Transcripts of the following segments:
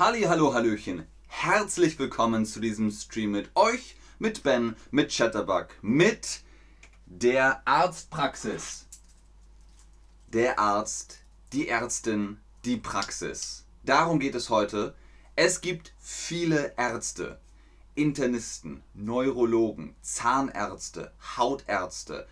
Halli, hallo, hallöchen. Herzlich willkommen zu diesem Stream mit euch, mit Ben, mit Chatterbug, mit der Arztpraxis. Der Arzt, die Ärztin, die Praxis. Darum geht es heute. Es gibt viele Ärzte, Internisten, Neurologen, Zahnärzte, Hautärzte,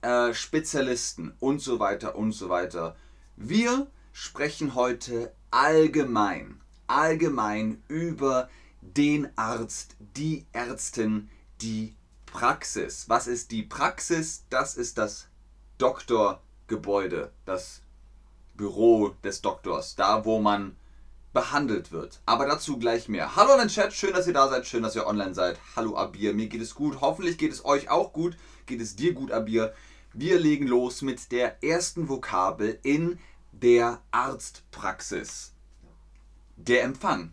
äh, Spezialisten und so weiter und so weiter. Wir sprechen heute allgemein, allgemein über den Arzt, die Ärztin, die Praxis. Was ist die Praxis? Das ist das Doktorgebäude, das Büro des Doktors, da wo man behandelt wird. Aber dazu gleich mehr. Hallo in den Chat, schön, dass ihr da seid, schön, dass ihr online seid. Hallo Abir, mir geht es gut. Hoffentlich geht es euch auch gut. Geht es dir gut, Abir? Wir legen los mit der ersten Vokabel in der Arztpraxis. Der Empfang.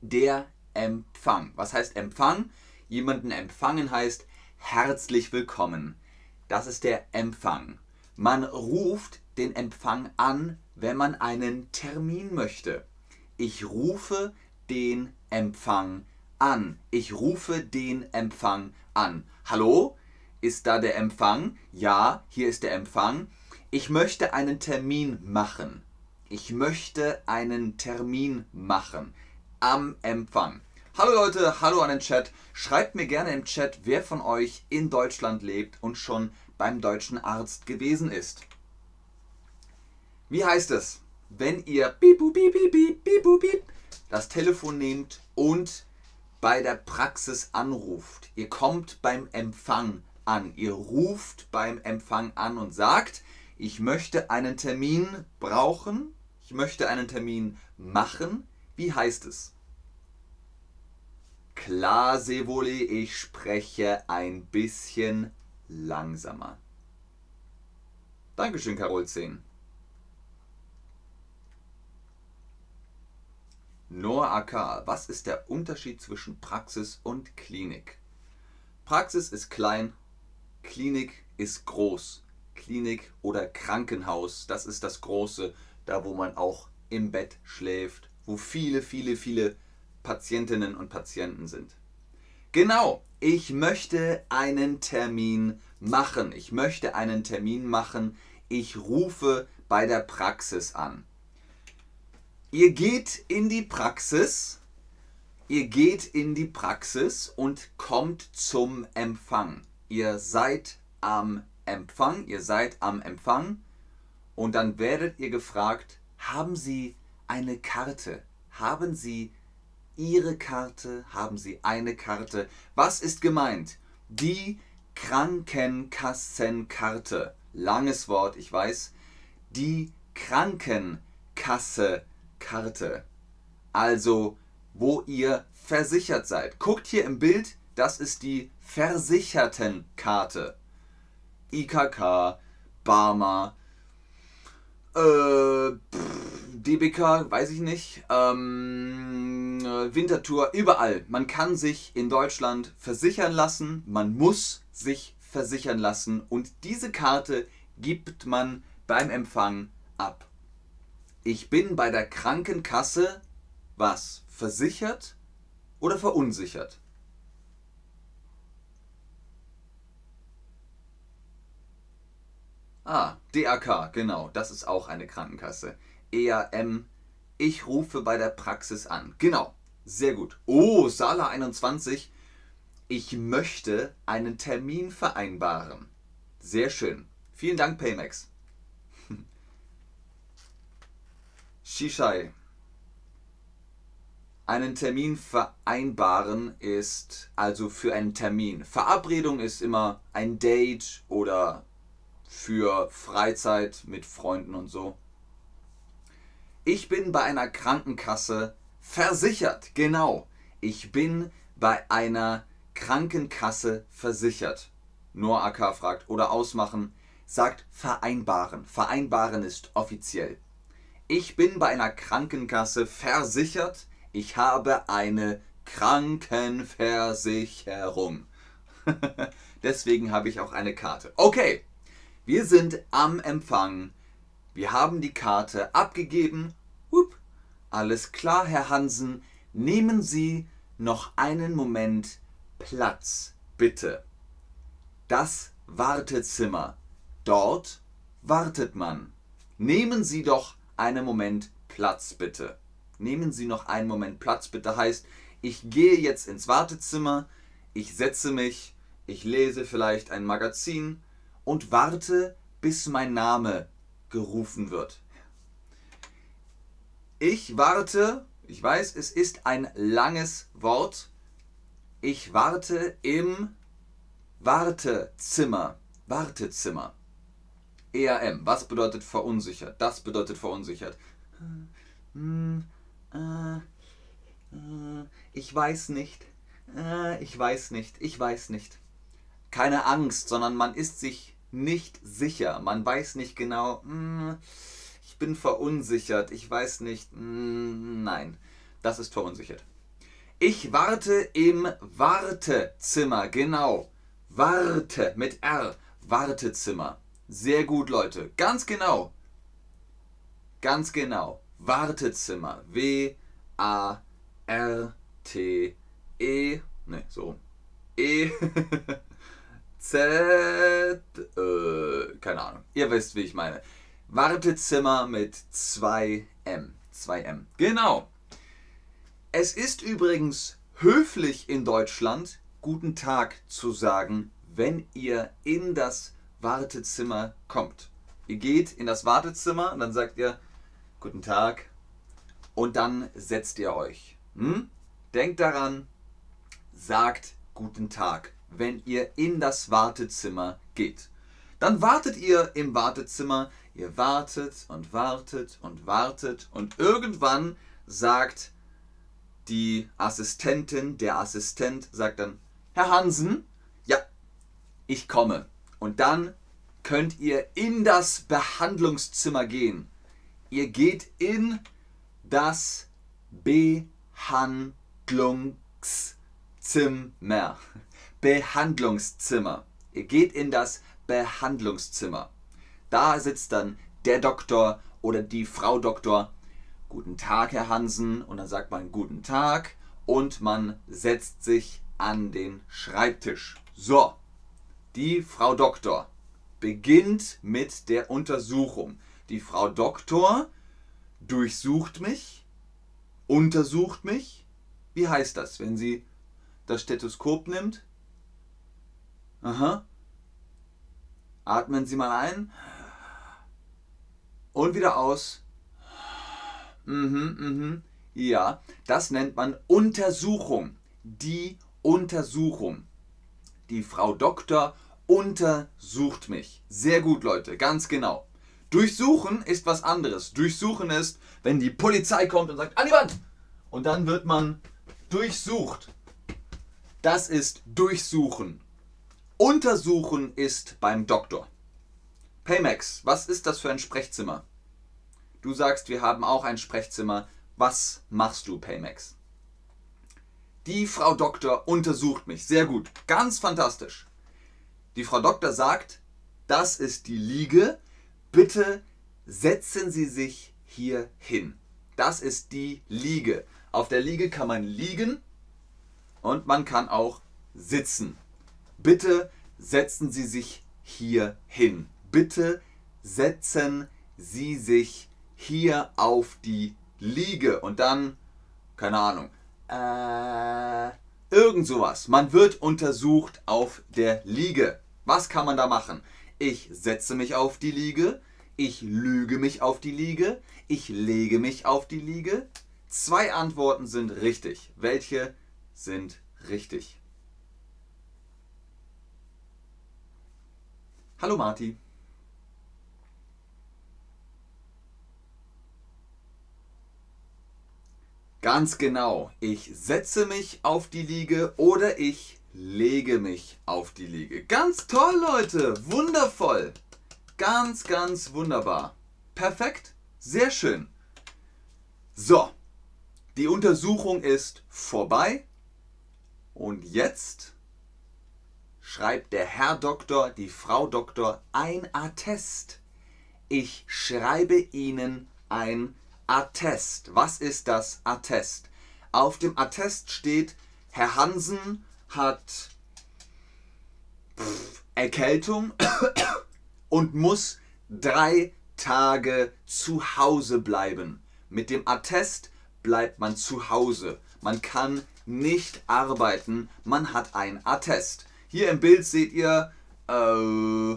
Der Empfang. Was heißt Empfang? Jemanden empfangen heißt herzlich willkommen. Das ist der Empfang. Man ruft den Empfang an, wenn man einen Termin möchte. Ich rufe den Empfang an. Ich rufe den Empfang an. Hallo? Ist da der Empfang? Ja, hier ist der Empfang. Ich möchte einen Termin machen. Ich möchte einen Termin machen. Am Empfang. Hallo Leute, hallo an den Chat. Schreibt mir gerne im Chat, wer von euch in Deutschland lebt und schon beim deutschen Arzt gewesen ist. Wie heißt es, wenn ihr piep, piep, piep, piep, piep, das Telefon nehmt und bei der Praxis anruft? Ihr kommt beim Empfang an. Ihr ruft beim Empfang an und sagt, ich möchte einen Termin brauchen, ich möchte einen Termin machen. Wie heißt es? Klar, Sevoli, ich spreche ein bisschen langsamer. Dankeschön, Carol 10. Noah AK, was ist der Unterschied zwischen Praxis und Klinik? Praxis ist klein, Klinik ist groß. Klinik oder Krankenhaus, das ist das Große, da wo man auch im Bett schläft, wo viele, viele, viele Patientinnen und Patienten sind. Genau, ich möchte einen Termin machen. Ich möchte einen Termin machen. Ich rufe bei der Praxis an. Ihr geht in die Praxis, ihr geht in die Praxis und kommt zum Empfang. Ihr seid am Empfang, ihr seid am Empfang und dann werdet ihr gefragt, haben Sie eine Karte? Haben Sie Ihre Karte? Haben Sie eine Karte? Was ist gemeint? Die Krankenkassenkarte. Langes Wort, ich weiß. Die Krankenkasse Karte. Also, wo ihr versichert seid. Guckt hier im Bild, das ist die Versichertenkarte. IKK, Barmer, äh, DBK, weiß ich nicht, ähm, Wintertour, überall. Man kann sich in Deutschland versichern lassen, man muss sich versichern lassen und diese Karte gibt man beim Empfang ab ich bin bei der Krankenkasse was? Versichert oder verunsichert? Ah, DAK, genau, das ist auch eine Krankenkasse. EAM, ich rufe bei der Praxis an. Genau, sehr gut. Oh, Sala 21, ich möchte einen Termin vereinbaren. Sehr schön. Vielen Dank, Paymax. Shishai. Einen Termin vereinbaren ist also für einen Termin. Verabredung ist immer ein Date oder für Freizeit mit Freunden und so. Ich bin bei einer Krankenkasse versichert. Genau. Ich bin bei einer Krankenkasse versichert. Nur AK fragt oder ausmachen, sagt vereinbaren. Vereinbaren ist offiziell. Ich bin bei einer Krankenkasse versichert. Ich habe eine Krankenversicherung. Deswegen habe ich auch eine Karte. Okay, wir sind am Empfang. Wir haben die Karte abgegeben. Alles klar, Herr Hansen. Nehmen Sie noch einen Moment Platz, bitte. Das Wartezimmer. Dort wartet man. Nehmen Sie doch einen Moment Platz, bitte. Nehmen Sie noch einen Moment Platz, bitte heißt, ich gehe jetzt ins Wartezimmer, ich setze mich, ich lese vielleicht ein Magazin und warte, bis mein Name gerufen wird. Ich warte, ich weiß, es ist ein langes Wort. Ich warte im Wartezimmer. Wartezimmer. ERM. Was bedeutet verunsichert? Das bedeutet verunsichert. Ich weiß nicht. Ich weiß nicht. Ich weiß nicht. Keine Angst, sondern man ist sich nicht sicher. Man weiß nicht genau. Ich bin verunsichert. Ich weiß nicht. Nein, das ist verunsichert. Ich warte im Wartezimmer. Genau. Warte mit R. Wartezimmer. Sehr gut, Leute. Ganz genau. Ganz genau. Wartezimmer. W A R T E. Ne, so. E Z äh, keine Ahnung. Ihr wisst, wie ich meine. Wartezimmer mit 2 M. 2 M. Genau. Es ist übrigens höflich in Deutschland, guten Tag zu sagen, wenn ihr in das Wartezimmer kommt. Ihr geht in das Wartezimmer und dann sagt ihr Guten Tag und dann setzt ihr euch. Hm? Denkt daran, sagt Guten Tag, wenn ihr in das Wartezimmer geht. Dann wartet ihr im Wartezimmer, ihr wartet und wartet und wartet und irgendwann sagt die Assistentin, der Assistent sagt dann, Herr Hansen, ja, ich komme. Und dann könnt ihr in das Behandlungszimmer gehen. Ihr geht in das Behandlungszimmer. Behandlungszimmer. Ihr geht in das Behandlungszimmer. Da sitzt dann der Doktor oder die Frau Doktor. Guten Tag, Herr Hansen. Und dann sagt man Guten Tag und man setzt sich an den Schreibtisch. So, die Frau Doktor beginnt mit der Untersuchung. Die Frau Doktor durchsucht mich, untersucht mich. Wie heißt das, wenn sie das Stethoskop nimmt? Aha. Atmen Sie mal ein und wieder aus. Mhm, mhm. Ja, das nennt man Untersuchung. Die Untersuchung. Die Frau Doktor untersucht mich. Sehr gut, Leute, ganz genau. Durchsuchen ist was anderes. Durchsuchen ist, wenn die Polizei kommt und sagt, an die Wand! Und dann wird man durchsucht. Das ist Durchsuchen. Untersuchen ist beim Doktor. Paymax, was ist das für ein Sprechzimmer? Du sagst, wir haben auch ein Sprechzimmer. Was machst du, Paymax? Die Frau Doktor untersucht mich. Sehr gut. Ganz fantastisch. Die Frau Doktor sagt, das ist die Liege. Bitte setzen Sie sich hier hin. Das ist die Liege. Auf der Liege kann man liegen und man kann auch sitzen. Bitte setzen Sie sich hier hin. Bitte setzen Sie sich hier auf die Liege. Und dann, keine Ahnung, äh, irgend sowas. Man wird untersucht auf der Liege. Was kann man da machen? Ich setze mich auf die Liege, ich lüge mich auf die Liege, ich lege mich auf die Liege. Zwei Antworten sind richtig. Welche sind richtig? Hallo Marti. Ganz genau. Ich setze mich auf die Liege oder ich lege mich auf die Liege. Ganz toll, Leute. Wundervoll. Ganz, ganz wunderbar. Perfekt. Sehr schön. So, die Untersuchung ist vorbei. Und jetzt schreibt der Herr Doktor, die Frau Doktor ein Attest. Ich schreibe Ihnen ein Attest. Was ist das Attest? Auf dem Attest steht, Herr Hansen hat Erkältung und muss drei Tage zu Hause bleiben. Mit dem Attest bleibt man zu Hause. Man kann nicht arbeiten, man hat ein Attest. Hier im Bild seht ihr, äh,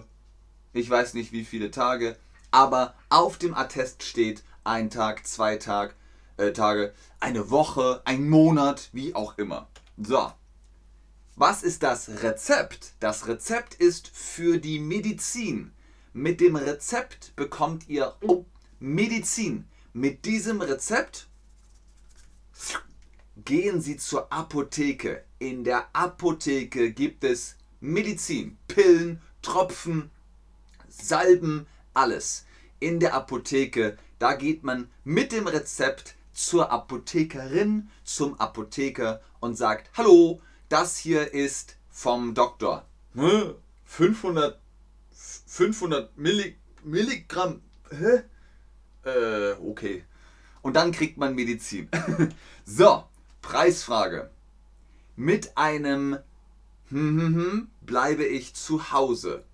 ich weiß nicht wie viele Tage, aber auf dem Attest steht ein Tag, zwei Tag, äh, Tage, eine Woche, ein Monat, wie auch immer. So, was ist das Rezept? Das Rezept ist für die Medizin. Mit dem Rezept bekommt ihr Medizin. Mit diesem Rezept gehen Sie zur Apotheke. In der Apotheke gibt es Medizin, Pillen, Tropfen, Salben, alles. In der Apotheke, da geht man mit dem Rezept zur Apothekerin, zum Apotheker und sagt, hallo, das hier ist vom Doktor. 500, 500 Milli, Milligramm. Hä? Äh, okay. Und dann kriegt man Medizin. so, Preisfrage. Mit einem hm, hm, hm, bleibe ich zu Hause.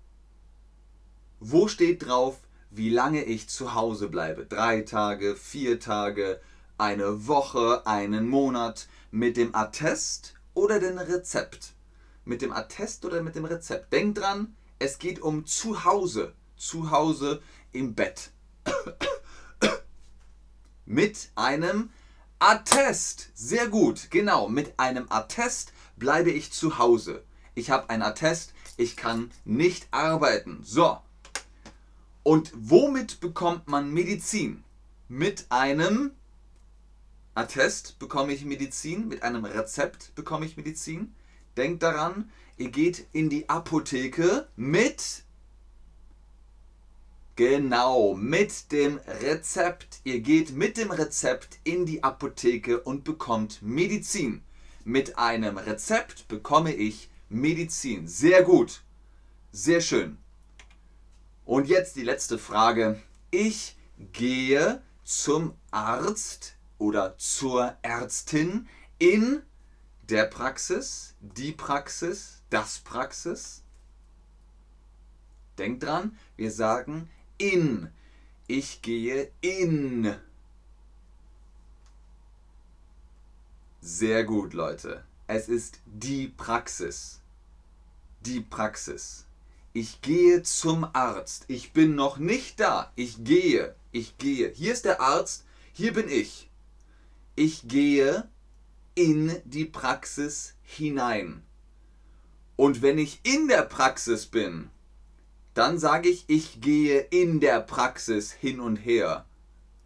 Wo steht drauf, wie lange ich zu Hause bleibe? Drei Tage, vier Tage, eine Woche, einen Monat. Mit dem Attest oder dem Rezept? Mit dem Attest oder mit dem Rezept? Denk dran, es geht um zu Hause. Zu Hause im Bett. mit einem Attest. Sehr gut, genau. Mit einem Attest bleibe ich zu Hause. Ich habe ein Attest, ich kann nicht arbeiten. So. Und womit bekommt man Medizin? Mit einem Attest bekomme ich Medizin, mit einem Rezept bekomme ich Medizin. Denkt daran, ihr geht in die Apotheke mit Genau, mit dem Rezept. Ihr geht mit dem Rezept in die Apotheke und bekommt Medizin. Mit einem Rezept bekomme ich Medizin. Sehr gut. Sehr schön. Und jetzt die letzte Frage. Ich gehe zum Arzt oder zur Ärztin in der Praxis, die Praxis, das Praxis. Denkt dran, wir sagen in. Ich gehe in. Sehr gut, Leute. Es ist die Praxis. Die Praxis. Ich gehe zum Arzt. Ich bin noch nicht da. Ich gehe. Ich gehe. Hier ist der Arzt. Hier bin ich ich gehe in die Praxis hinein. Und wenn ich in der Praxis bin, dann sage ich, ich gehe in der Praxis hin und her,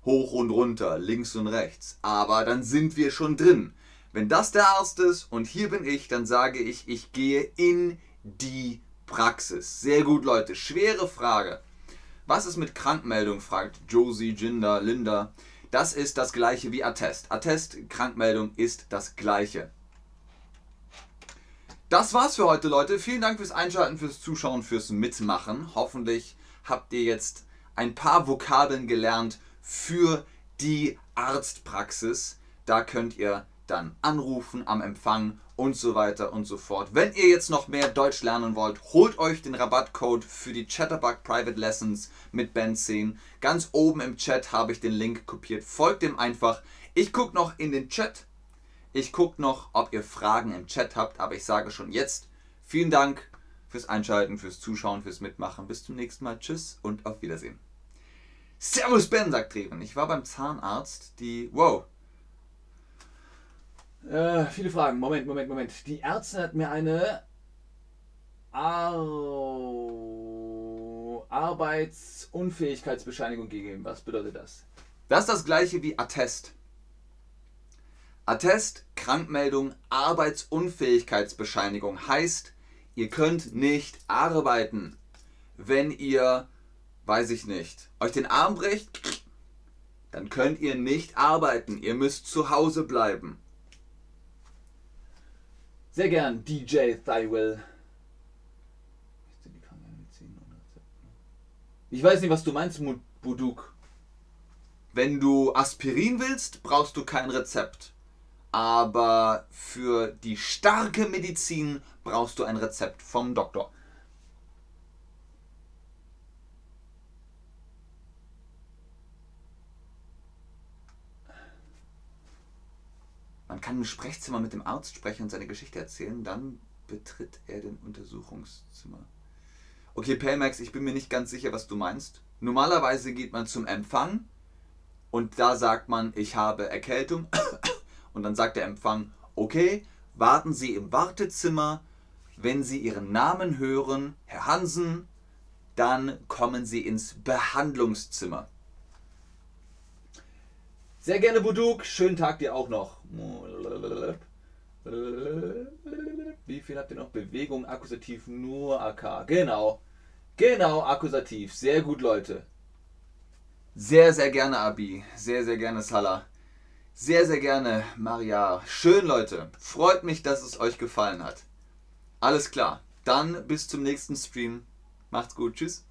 hoch und runter, links und rechts. Aber dann sind wir schon drin. Wenn das der Arzt ist und hier bin ich, dann sage ich, ich gehe in die Praxis. Sehr gut, Leute. Schwere Frage. Was ist mit Krankmeldung? fragt Josie, Jinder, Linda. Das ist das gleiche wie Attest. Attest, Krankmeldung ist das gleiche. Das war's für heute, Leute. Vielen Dank fürs Einschalten, fürs Zuschauen, fürs Mitmachen. Hoffentlich habt ihr jetzt ein paar Vokabeln gelernt für die Arztpraxis. Da könnt ihr dann anrufen am Empfang und so weiter und so fort. Wenn ihr jetzt noch mehr Deutsch lernen wollt, holt euch den Rabattcode für die Chatterbug Private Lessons mit Ben 10. Ganz oben im Chat habe ich den Link kopiert. Folgt dem einfach. Ich gucke noch in den Chat. Ich gucke noch, ob ihr Fragen im Chat habt, aber ich sage schon jetzt vielen Dank fürs Einschalten, fürs Zuschauen, fürs Mitmachen. Bis zum nächsten Mal. Tschüss und auf Wiedersehen. Servus Ben, sagt Treven. Ich war beim Zahnarzt, die. Wow, äh, viele Fragen. Moment, Moment, Moment. Die Ärztin hat mir eine Ar Arbeitsunfähigkeitsbescheinigung gegeben. Was bedeutet das? Das ist das gleiche wie Attest. Attest, Krankmeldung, Arbeitsunfähigkeitsbescheinigung heißt, ihr könnt nicht arbeiten. Wenn ihr, weiß ich nicht, euch den Arm bricht, dann könnt ihr nicht arbeiten. Ihr müsst zu Hause bleiben. Sehr gern, DJ Thywell. Ich weiß nicht, was du meinst, Buduk. Wenn du Aspirin willst, brauchst du kein Rezept. Aber für die starke Medizin brauchst du ein Rezept vom Doktor. Man kann im Sprechzimmer mit dem Arzt sprechen und seine Geschichte erzählen, dann betritt er den Untersuchungszimmer. Okay, Pelmax, ich bin mir nicht ganz sicher, was du meinst. Normalerweise geht man zum Empfang und da sagt man, ich habe Erkältung und dann sagt der Empfang, okay, warten Sie im Wartezimmer, wenn Sie Ihren Namen hören, Herr Hansen, dann kommen Sie ins Behandlungszimmer. Sehr gerne, Buduk. Schönen Tag dir auch noch. Wie viel habt ihr noch? Bewegung, Akkusativ, nur AK. Genau. Genau, Akkusativ. Sehr gut, Leute. Sehr, sehr gerne, Abi. Sehr, sehr gerne, Salah. Sehr, sehr gerne, Maria. Schön, Leute. Freut mich, dass es euch gefallen hat. Alles klar. Dann bis zum nächsten Stream. Macht's gut. Tschüss.